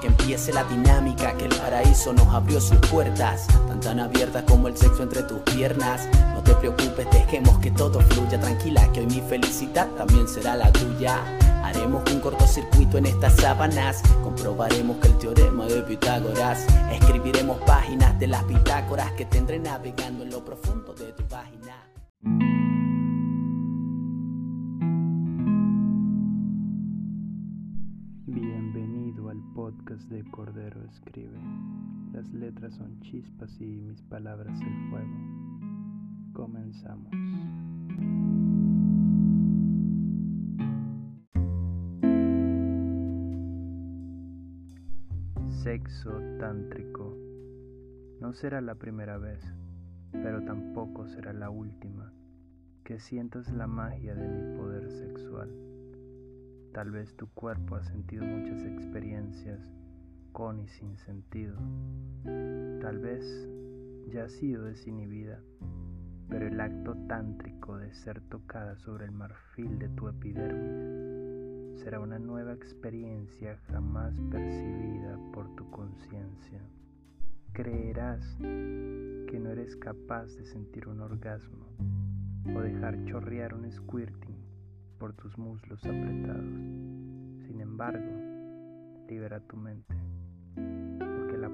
que empiece la dinámica, que el paraíso nos abrió sus puertas, tan tan abiertas como el sexo entre tus piernas. No te preocupes, dejemos que todo fluya, tranquila, que hoy mi felicidad también será la tuya. Haremos un cortocircuito en estas sábanas, comprobaremos que el teorema de Pitágoras, escribiremos páginas de las bitácoras que tendré navegando en lo profundo de tu página. De Cordero Escribe. Las letras son chispas y mis palabras el fuego. Comenzamos. Sexo tántrico. No será la primera vez, pero tampoco será la última que sientas la magia de mi poder sexual. Tal vez tu cuerpo ha sentido muchas experiencias con y sin sentido. Tal vez ya ha sido desinhibida, pero el acto tántrico de ser tocada sobre el marfil de tu epidermis será una nueva experiencia jamás percibida por tu conciencia. Creerás que no eres capaz de sentir un orgasmo o dejar chorrear un squirting por tus muslos apretados. Sin embargo, libera tu mente,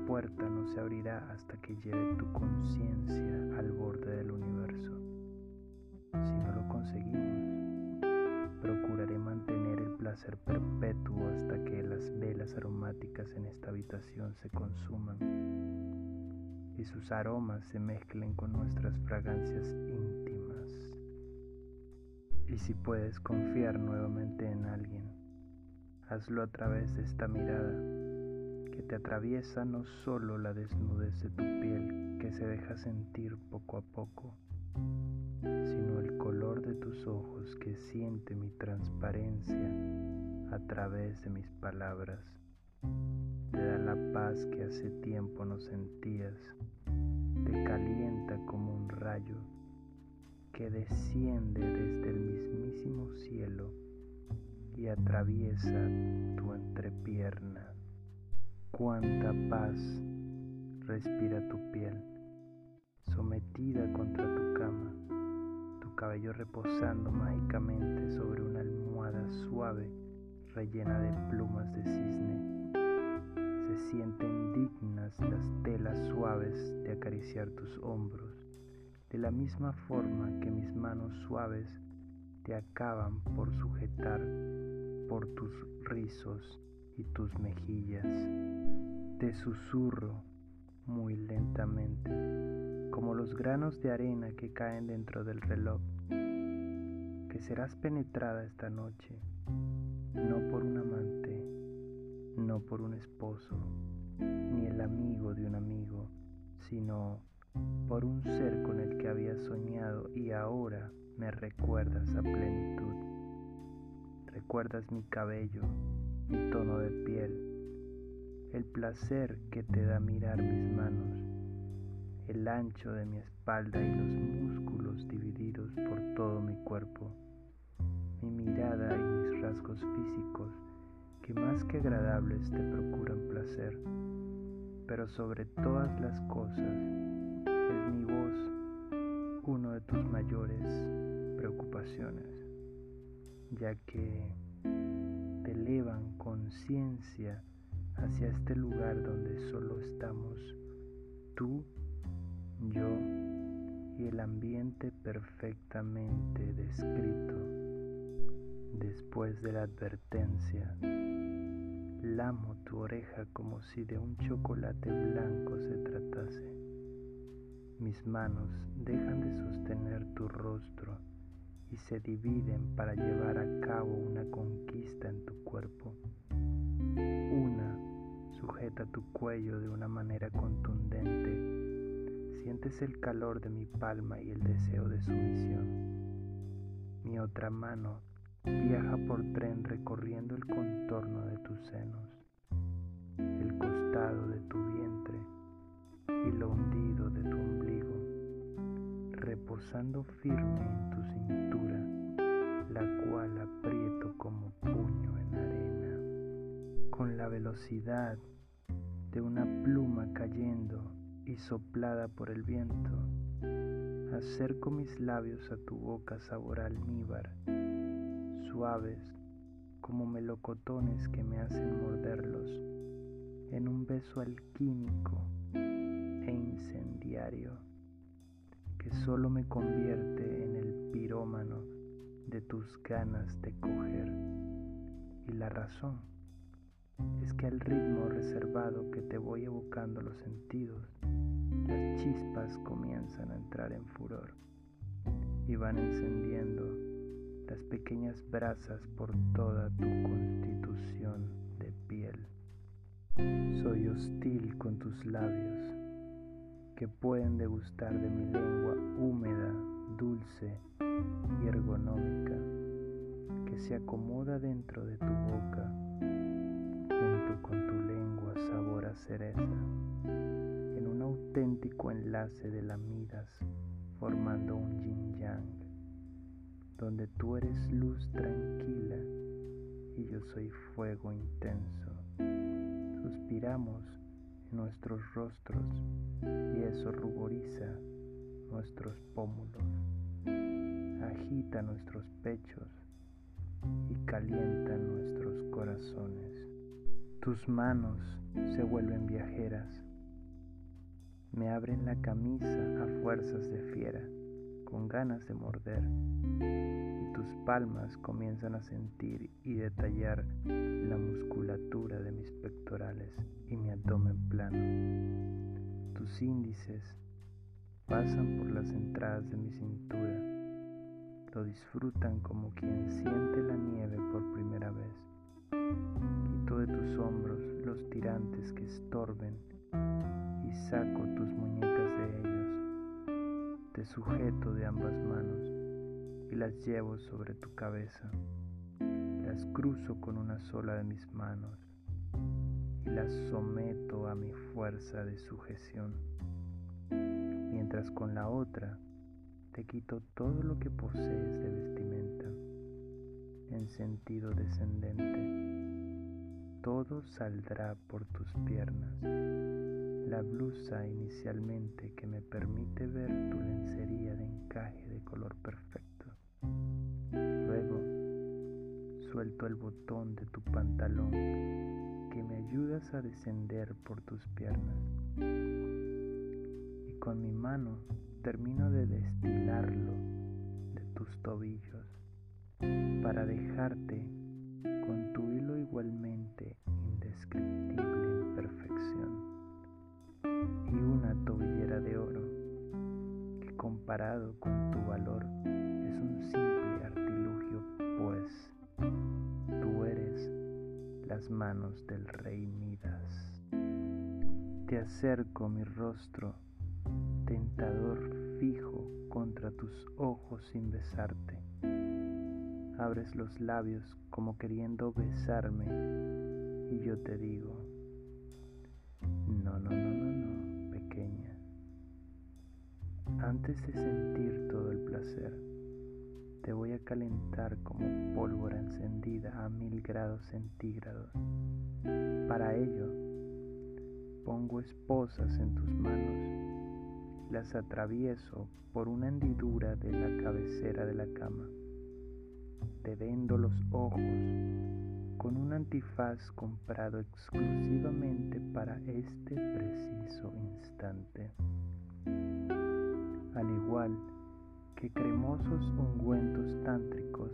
puerta no se abrirá hasta que lleve tu conciencia al borde del universo. Si no lo conseguimos, procuraré mantener el placer perpetuo hasta que las velas aromáticas en esta habitación se consuman y sus aromas se mezclen con nuestras fragancias íntimas. Y si puedes confiar nuevamente en alguien, hazlo a través de esta mirada te atraviesa no solo la desnudez de tu piel que se deja sentir poco a poco, sino el color de tus ojos que siente mi transparencia a través de mis palabras. Te da la paz que hace tiempo no sentías, te calienta como un rayo que desciende desde el mismísimo cielo y atraviesa tu entrepierna. Cuánta paz respira tu piel, sometida contra tu cama, tu cabello reposando mágicamente sobre una almohada suave rellena de plumas de cisne. Se sienten dignas las telas suaves de acariciar tus hombros de la misma forma que mis manos suaves te acaban por sujetar por tus rizos y tus mejillas. Te susurro muy lentamente, como los granos de arena que caen dentro del reloj, que serás penetrada esta noche, no por un amante, no por un esposo, ni el amigo de un amigo, sino por un ser con el que había soñado y ahora me recuerdas a plenitud. Recuerdas mi cabello, mi tono de piel, el placer que te da mirar mis manos, el ancho de mi espalda y los músculos divididos por todo mi cuerpo, mi mirada y mis rasgos físicos que más que agradables te procuran placer, pero sobre todas las cosas uno de tus mayores preocupaciones, ya que elevan conciencia hacia este lugar donde solo estamos tú, yo y el ambiente perfectamente descrito. Después de la advertencia, lamo tu oreja como si de un chocolate blanco se tratase. Mis manos dejan de sostener tu rostro y se dividen para llevar a cabo una conquista en tu cuerpo. Una sujeta tu cuello de una manera contundente. Sientes el calor de mi palma y el deseo de sumisión. Mi otra mano viaja por tren recorriendo el contorno de tus senos, el costado de tu vientre y lo hundido reposando firme en tu cintura, la cual aprieto como puño en arena. Con la velocidad de una pluma cayendo y soplada por el viento. Acerco mis labios a tu boca sabor almíbar, suaves como melocotones que me hacen morderlos, en un beso alquímico e incendiario que solo me convierte en el pirómano de tus ganas de coger. Y la razón es que al ritmo reservado que te voy evocando los sentidos, las chispas comienzan a entrar en furor y van encendiendo las pequeñas brasas por toda tu constitución de piel. Soy hostil con tus labios, que pueden degustar de mi lengua húmeda, dulce y ergonómica, que se acomoda dentro de tu boca junto con tu lengua sabor a cereza, en un auténtico enlace de lamidas formando un yin yang, donde tú eres luz tranquila y yo soy fuego intenso. Suspiramos nuestros rostros y eso ruboriza nuestros pómulos, agita nuestros pechos y calienta nuestros corazones. Tus manos se vuelven viajeras, me abren la camisa a fuerzas de fiera, con ganas de morder, tus palmas comienzan a sentir y detallar la musculatura de mis pectorales y mi abdomen plano. Tus índices pasan por las entradas de mi cintura, lo disfrutan como quien siente la nieve por primera vez. Quito de tus hombros los tirantes que estorben y saco tus muñecas de ellos. Te sujeto de ambas manos las llevo sobre tu cabeza. Las cruzo con una sola de mis manos y las someto a mi fuerza de sujeción, mientras con la otra te quito todo lo que posees de vestimenta en sentido descendente. Todo saldrá por tus piernas. La blusa inicialmente que me permite ver tu lencería de encaje de color perfecto. Suelto el botón de tu pantalón que me ayudas a descender por tus piernas. Y con mi mano termino de destilarlo de tus tobillos para dejarte con tu hilo igualmente indescriptible en perfección y una tobillera de oro que comparado con manos del rey Midas. Te acerco mi rostro, tentador fijo contra tus ojos sin besarte. Abres los labios como queriendo besarme y yo te digo, no, no, no, no, no, pequeña. Antes de sentir todo el placer, te voy a calentar como pólvora encendida a mil grados centígrados. Para ello, pongo esposas en tus manos, las atravieso por una hendidura de la cabecera de la cama. Te vendo los ojos con un antifaz comprado exclusivamente para este preciso instante. Que cremosos ungüentos tántricos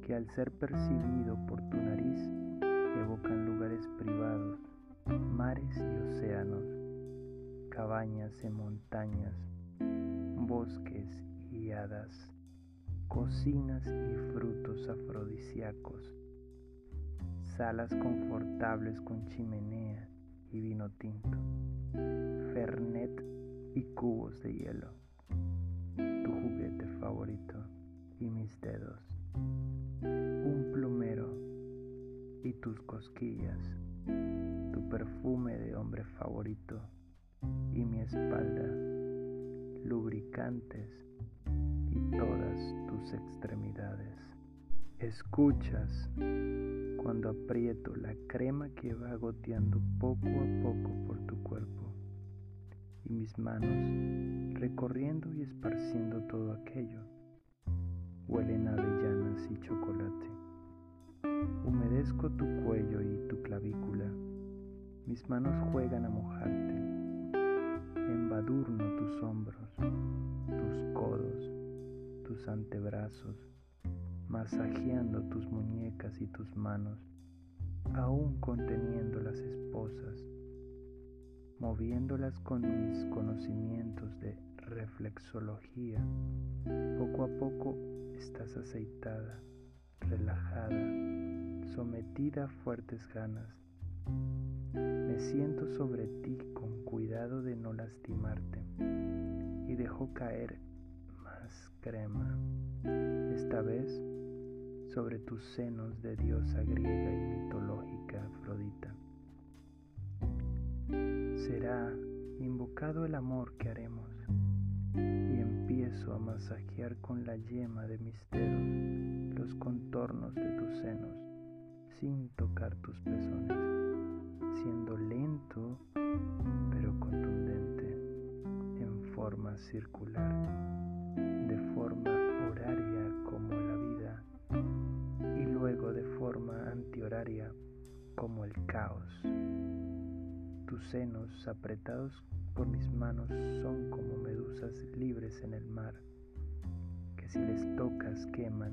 que al ser percibido por tu nariz evocan lugares privados, mares y océanos, cabañas en montañas, bosques y hadas, cocinas y frutos afrodisíacos, salas confortables con chimenea y vino tinto, fernet y cubos de hielo favorito y mis dedos, un plumero y tus cosquillas, tu perfume de hombre favorito y mi espalda, lubricantes y todas tus extremidades. Escuchas cuando aprieto la crema que va goteando poco a poco por tu cuerpo y mis manos recorriendo y esparciendo todo aquello. Huelen avellanas y chocolate. Humedezco tu cuello y tu clavícula. Mis manos juegan a mojarte. Embadurno tus hombros, tus codos, tus antebrazos, masajeando tus muñecas y tus manos, aún conteniendo las esposas, moviéndolas con mis conocimientos de reflexología. Poco a poco estás aceitada, relajada, sometida a fuertes ganas. Me siento sobre ti con cuidado de no lastimarte y dejo caer más crema. Esta vez sobre tus senos de diosa griega y mitológica Afrodita. Será invocado el amor que haremos y empiezo a masajear con la yema de mis dedos los contornos de tus senos sin tocar tus pezones, siendo lento pero contundente en forma circular, de forma horaria como la vida y luego de forma antihoraria como el caos. Tus senos apretados por mis manos son como medusas libres en el mar, que si les tocas queman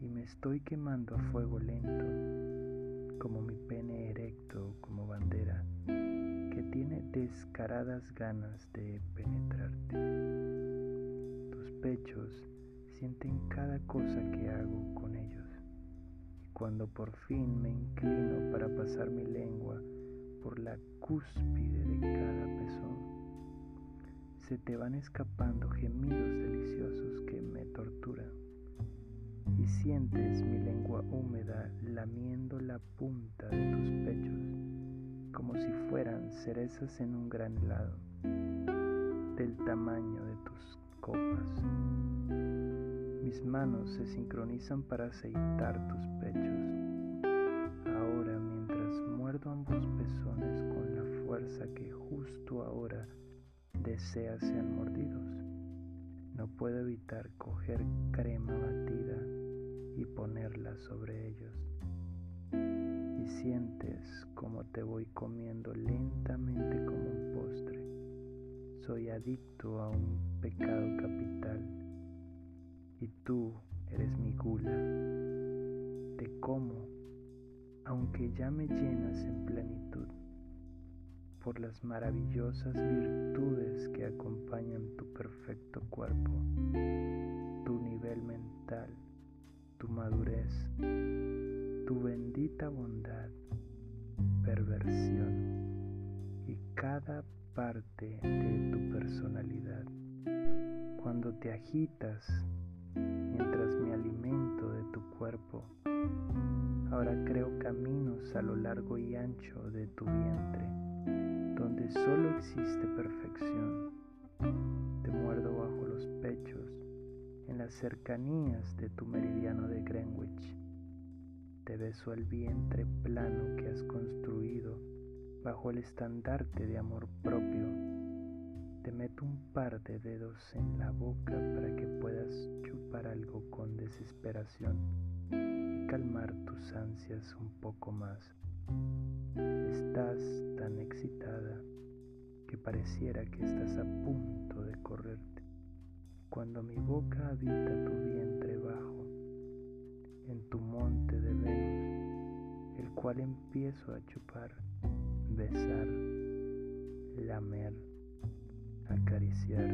y me estoy quemando a fuego lento, como mi pene erecto como bandera, que tiene descaradas ganas de penetrarte. Tus pechos sienten cada cosa que hago con ellos, y cuando por fin me inclino para pasar mi lengua por la cúspide de cada pezón, se te van escapando gemidos deliciosos que me torturan y sientes mi lengua húmeda lamiendo la punta de tus pechos como si fueran cerezas en un gran helado del tamaño de tus copas. Mis manos se sincronizan para aceitar tus pechos. Que justo ahora deseas sean mordidos, no puedo evitar coger crema batida y ponerla sobre ellos. Y sientes como te voy comiendo lentamente como un postre. Soy adicto a un pecado capital y tú eres mi gula. Te como, aunque ya me llenas en plenitud por las maravillosas virtudes que acompañan tu perfecto cuerpo, tu nivel mental, tu madurez, tu bendita bondad, perversión y cada parte de tu personalidad. Cuando te agitas mientras me alimento de tu cuerpo, ahora creo caminos a lo largo y ancho de tu vientre, donde solo existe perfección. Te muerdo bajo los pechos, en las cercanías de tu meridiano de Greenwich. Te beso el vientre plano que has construido bajo el estandarte de amor propio te meto un par de dedos en la boca para que puedas chupar algo con desesperación y calmar tus ansias un poco más. Estás tan excitada que pareciera que estás a punto de correrte. Cuando mi boca habita tu vientre bajo, en tu monte de Venus, el cual empiezo a chupar, besar, lamer, acariciar,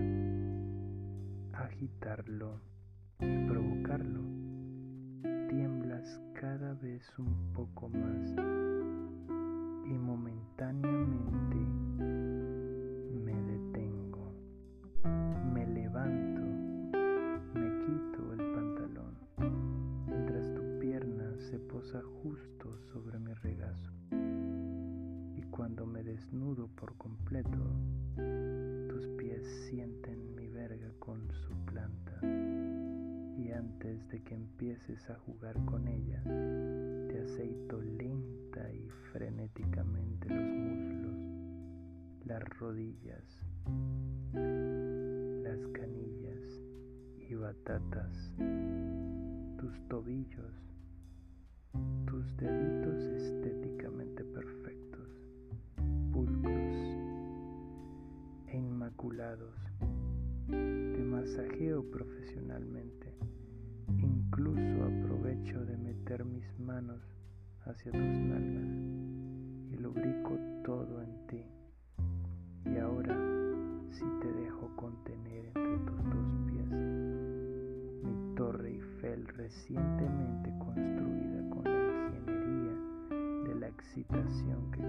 agitarlo y provocarlo. Tiemblas cada vez un poco más y momentáneamente me detengo, me levanto, me quito el pantalón mientras tu pierna se posa justo sobre mi regazo. Y cuando me desnudo por completo antes de que empieces a jugar con ella, te aceito lenta y frenéticamente los muslos, las rodillas, las canillas y batatas, tus tobillos, tus deditos estéticamente perfectos, pulcros e inmaculados. Te masajeo profesionalmente incluso aprovecho de meter mis manos hacia tus nalgas y lubrico todo en ti. Y ahora sí te dejo contener entre tus dos pies mi torre Eiffel recientemente construida con la ingeniería de la excitación que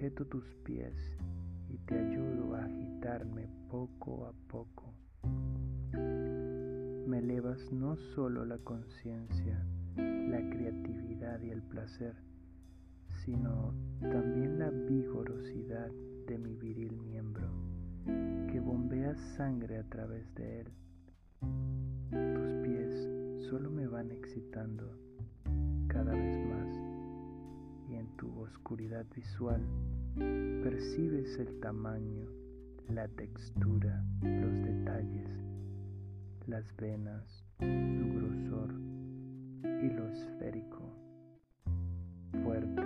sujeto tus pies y te ayudo a agitarme poco a poco. Me elevas no solo la conciencia, la creatividad y el placer, sino también la vigorosidad de mi viril miembro, que bombea sangre a través de él. Tus pies solo me van excitando cada vez más oscuridad visual percibes el tamaño, la textura, los detalles, las venas, su grosor y lo esférico, fuerte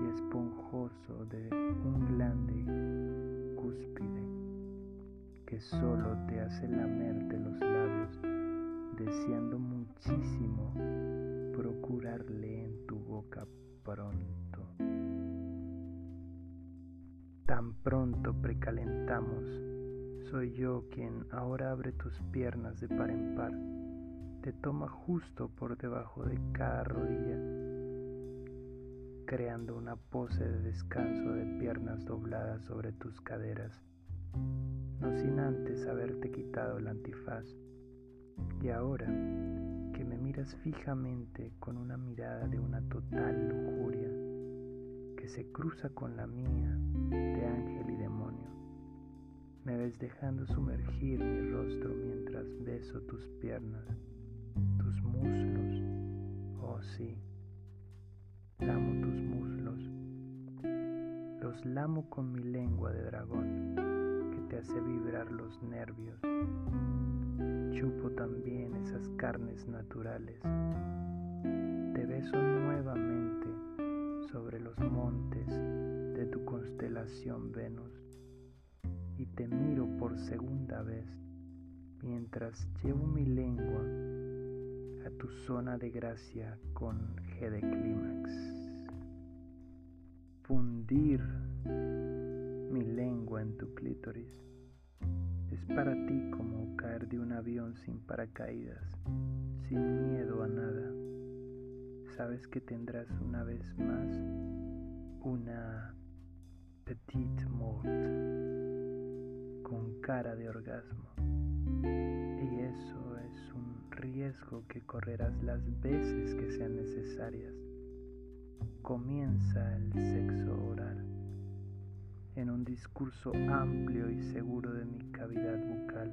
y esponjoso de un glande cúspide que solo te hace lamerte los labios, deseando muchísimo procurarle en tu boca pronto. Tan pronto precalentamos, soy yo quien ahora abre tus piernas de par en par, te toma justo por debajo de cada rodilla, creando una pose de descanso de piernas dobladas sobre tus caderas, no sin antes haberte quitado el antifaz. Y ahora que me miras fijamente con una mirada de una total lujuria, se cruza con la mía, de ángel y demonio. Me ves dejando sumergir mi rostro mientras beso tus piernas, tus muslos. Oh sí, lamo tus muslos. Los lamo con mi lengua de dragón que te hace vibrar los nervios. Chupo también esas carnes naturales. Te beso nuevamente sobre los montes de tu constelación Venus y te miro por segunda vez mientras llevo mi lengua a tu zona de gracia con G de clímax. Fundir mi lengua en tu clítoris es para ti como caer de un avión sin paracaídas, sin miedo a nada. Sabes que tendrás una vez más una petite mort con cara de orgasmo. Y eso es un riesgo que correrás las veces que sean necesarias. Comienza el sexo oral en un discurso amplio y seguro de mi cavidad bucal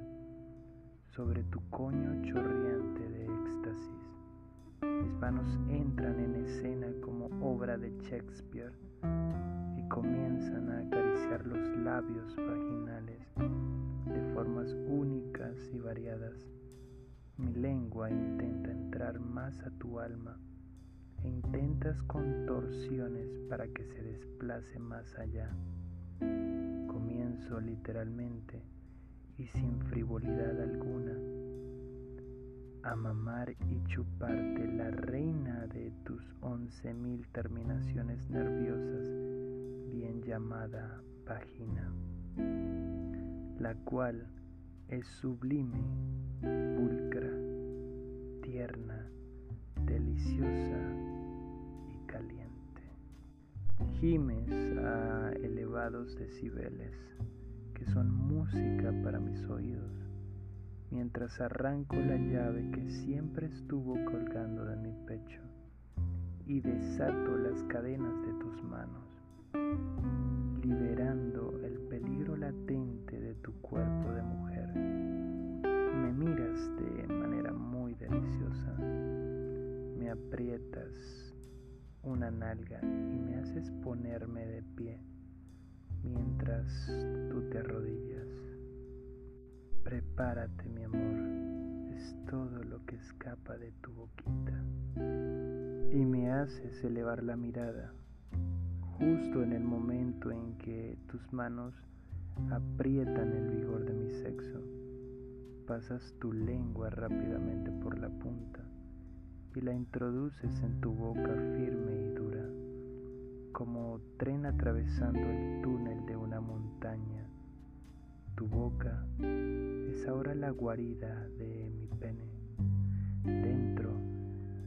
sobre tu coño chorreante de. Mis manos entran en escena como obra de Shakespeare y comienzan a acariciar los labios vaginales de formas únicas y variadas. Mi lengua intenta entrar más a tu alma e intentas contorsiones para que se desplace más allá. Comienzo literalmente y sin frivolidad alguna a mamar y chuparte la reina de tus once mil terminaciones nerviosas, bien llamada vagina, la cual es sublime, pulcra, tierna, deliciosa y caliente. Gimes a elevados decibeles, que son música para mis oídos mientras arranco la llave que siempre estuvo colgando de mi pecho y desato las cadenas de tus manos, liberando el peligro latente de tu cuerpo de mujer. Me miras de manera muy deliciosa, me aprietas una nalga y me haces ponerme de pie mientras tú te arrodillas. Prepárate, mi amor, es todo lo que escapa de tu boquita. Y me haces elevar la mirada, justo en el momento en que tus manos aprietan el vigor de mi sexo. Pasas tu lengua rápidamente por la punta y la introduces en tu boca firme y dura, como tren atravesando el túnel la guarida de mi pene. Dentro,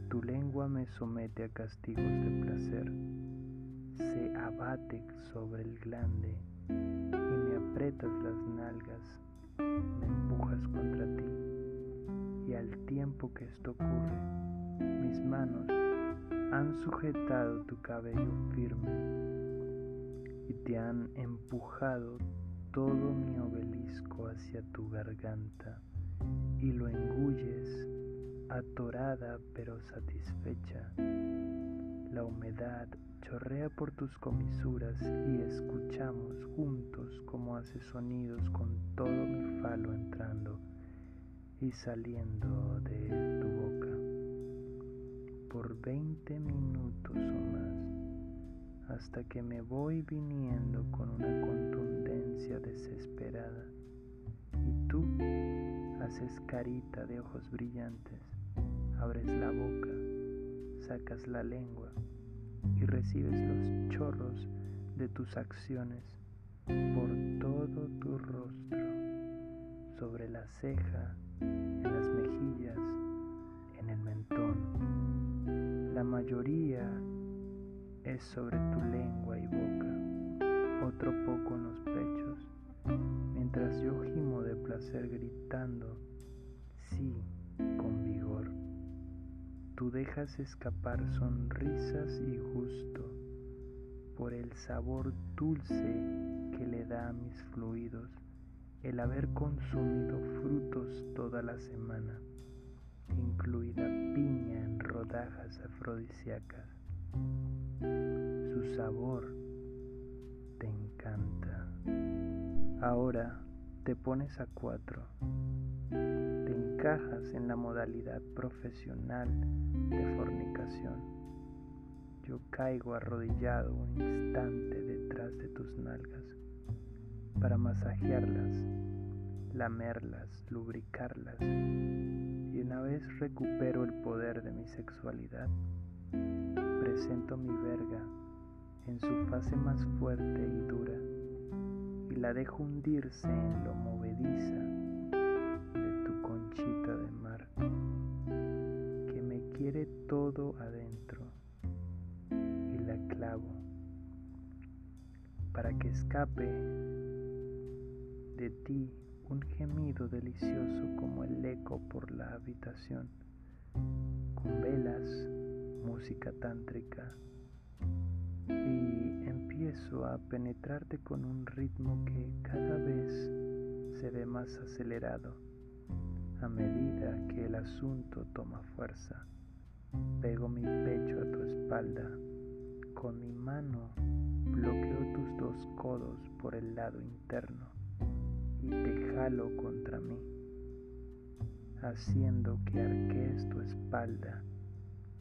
tu lengua me somete a castigos de placer. Se abate sobre el glande y me aprietas las nalgas, me empujas contra ti. Y al tiempo que esto ocurre, mis manos han sujetado tu cabello firme y te han empujado todo mi obelisco hacia tu garganta y lo engulles atorada pero satisfecha. La humedad chorrea por tus comisuras y escuchamos juntos cómo hace sonidos con todo mi falo entrando y saliendo de tu boca por 20 minutos o más hasta que me voy viniendo con una desesperada. Y tú haces carita de ojos brillantes, abres la boca, sacas la lengua y recibes los chorros de tus acciones por todo tu rostro, sobre la ceja, en las mejillas, en el mentón. La mayoría es sobre tu lengua y boca, otro poco en los pechos, mientras yo gimo de placer gritando, sí, con vigor. Tú dejas escapar sonrisas y gusto por el sabor dulce que le da a mis fluidos el haber consumido frutos toda la semana, incluida piña en rodajas afrodisíacas. Su sabor te encanta. Ahora te pones a cuatro. Encajas en la modalidad profesional de fornicación. Yo caigo arrodillado un instante detrás de tus nalgas para masajearlas, lamerlas, lubricarlas. Y una vez recupero el poder de mi sexualidad, presento mi verga en su fase más fuerte y dura y la dejo hundirse en lo movediza de mar que me quiere todo adentro y la clavo para que escape de ti un gemido delicioso como el eco por la habitación, con velas, música tántrica, y empiezo a penetrarte con un ritmo que cada vez se ve más acelerado a medida que el asunto toma fuerza, pego mi pecho a tu espalda, con mi mano bloqueo tus dos codos por el lado interno y te jalo contra mí, haciendo que arquees tu espalda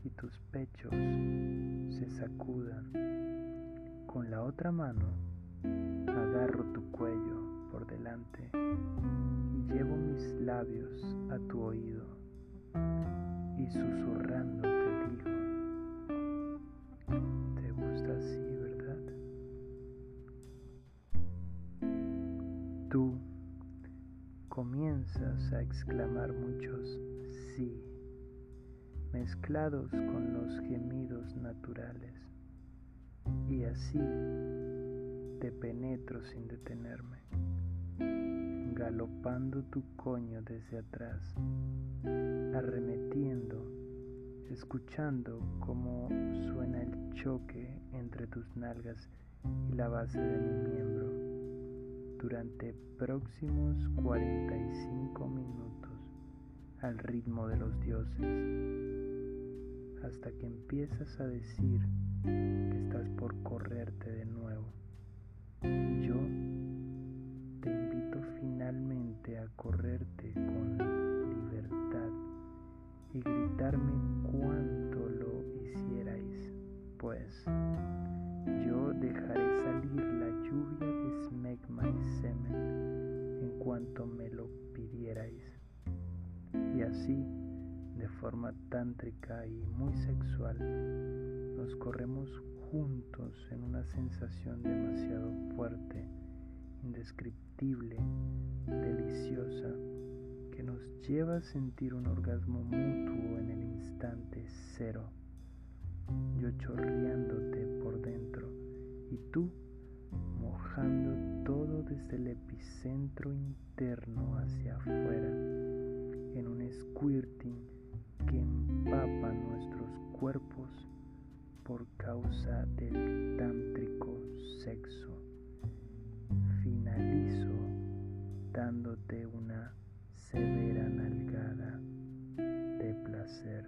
y tus pechos se sacudan. Con la otra mano agarro tu cuello por delante Llevo mis labios a tu oído y susurrando te digo, ¿te gusta así, verdad? Tú comienzas a exclamar muchos sí, mezclados con los gemidos naturales, y así te penetro sin detenerme galopando tu coño desde atrás, arremetiendo, escuchando cómo suena el choque entre tus nalgas y la base de mi miembro. Durante próximos 45 minutos al ritmo de los dioses, hasta que empiezas a decir que estás por correrte de nuevo. Yo te invito finalmente a correrte con libertad y gritarme cuánto lo hicierais, pues yo dejaré salir la lluvia de smegma y semen en cuanto me lo pidierais. Y así, de forma tántrica y muy sexual, nos corremos juntos en una sensación demasiado fuerte, indescriptible, deliciosa, que nos lleva a sentir un orgasmo mutuo en el instante cero, yo chorreándote por dentro y tú mojando todo desde el epicentro interno hacia afuera en un squirting que empapa nuestros cuerpos por causa del tántrico sexo. Finalizo dándote una severa nalgada de placer.